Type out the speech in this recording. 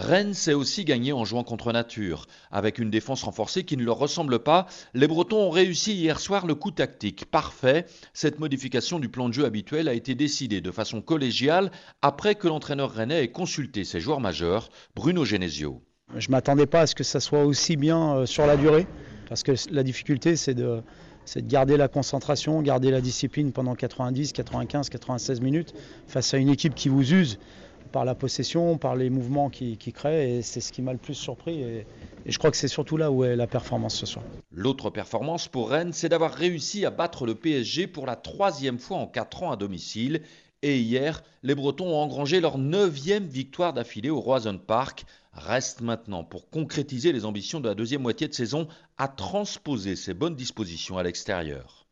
Rennes s'est aussi gagné en jouant contre nature. Avec une défense renforcée qui ne leur ressemble pas, les Bretons ont réussi hier soir le coup tactique parfait. Cette modification du plan de jeu habituel a été décidée de façon collégiale après que l'entraîneur rennais ait consulté ses joueurs majeurs, Bruno Genesio. Je ne m'attendais pas à ce que ça soit aussi bien euh, sur la durée, parce que la difficulté c'est de, de garder la concentration, garder la discipline pendant 90, 95, 96 minutes face à une équipe qui vous use par la possession, par les mouvements qui, qui créent, et c'est ce qui m'a le plus surpris. Et, et je crois que c'est surtout là où est la performance ce soir. L'autre performance pour Rennes, c'est d'avoir réussi à battre le PSG pour la troisième fois en quatre ans à domicile. Et hier, les Bretons ont engrangé leur neuvième victoire d'affilée au Roison Park. Reste maintenant, pour concrétiser les ambitions de la deuxième moitié de saison, à transposer ces bonnes dispositions à l'extérieur.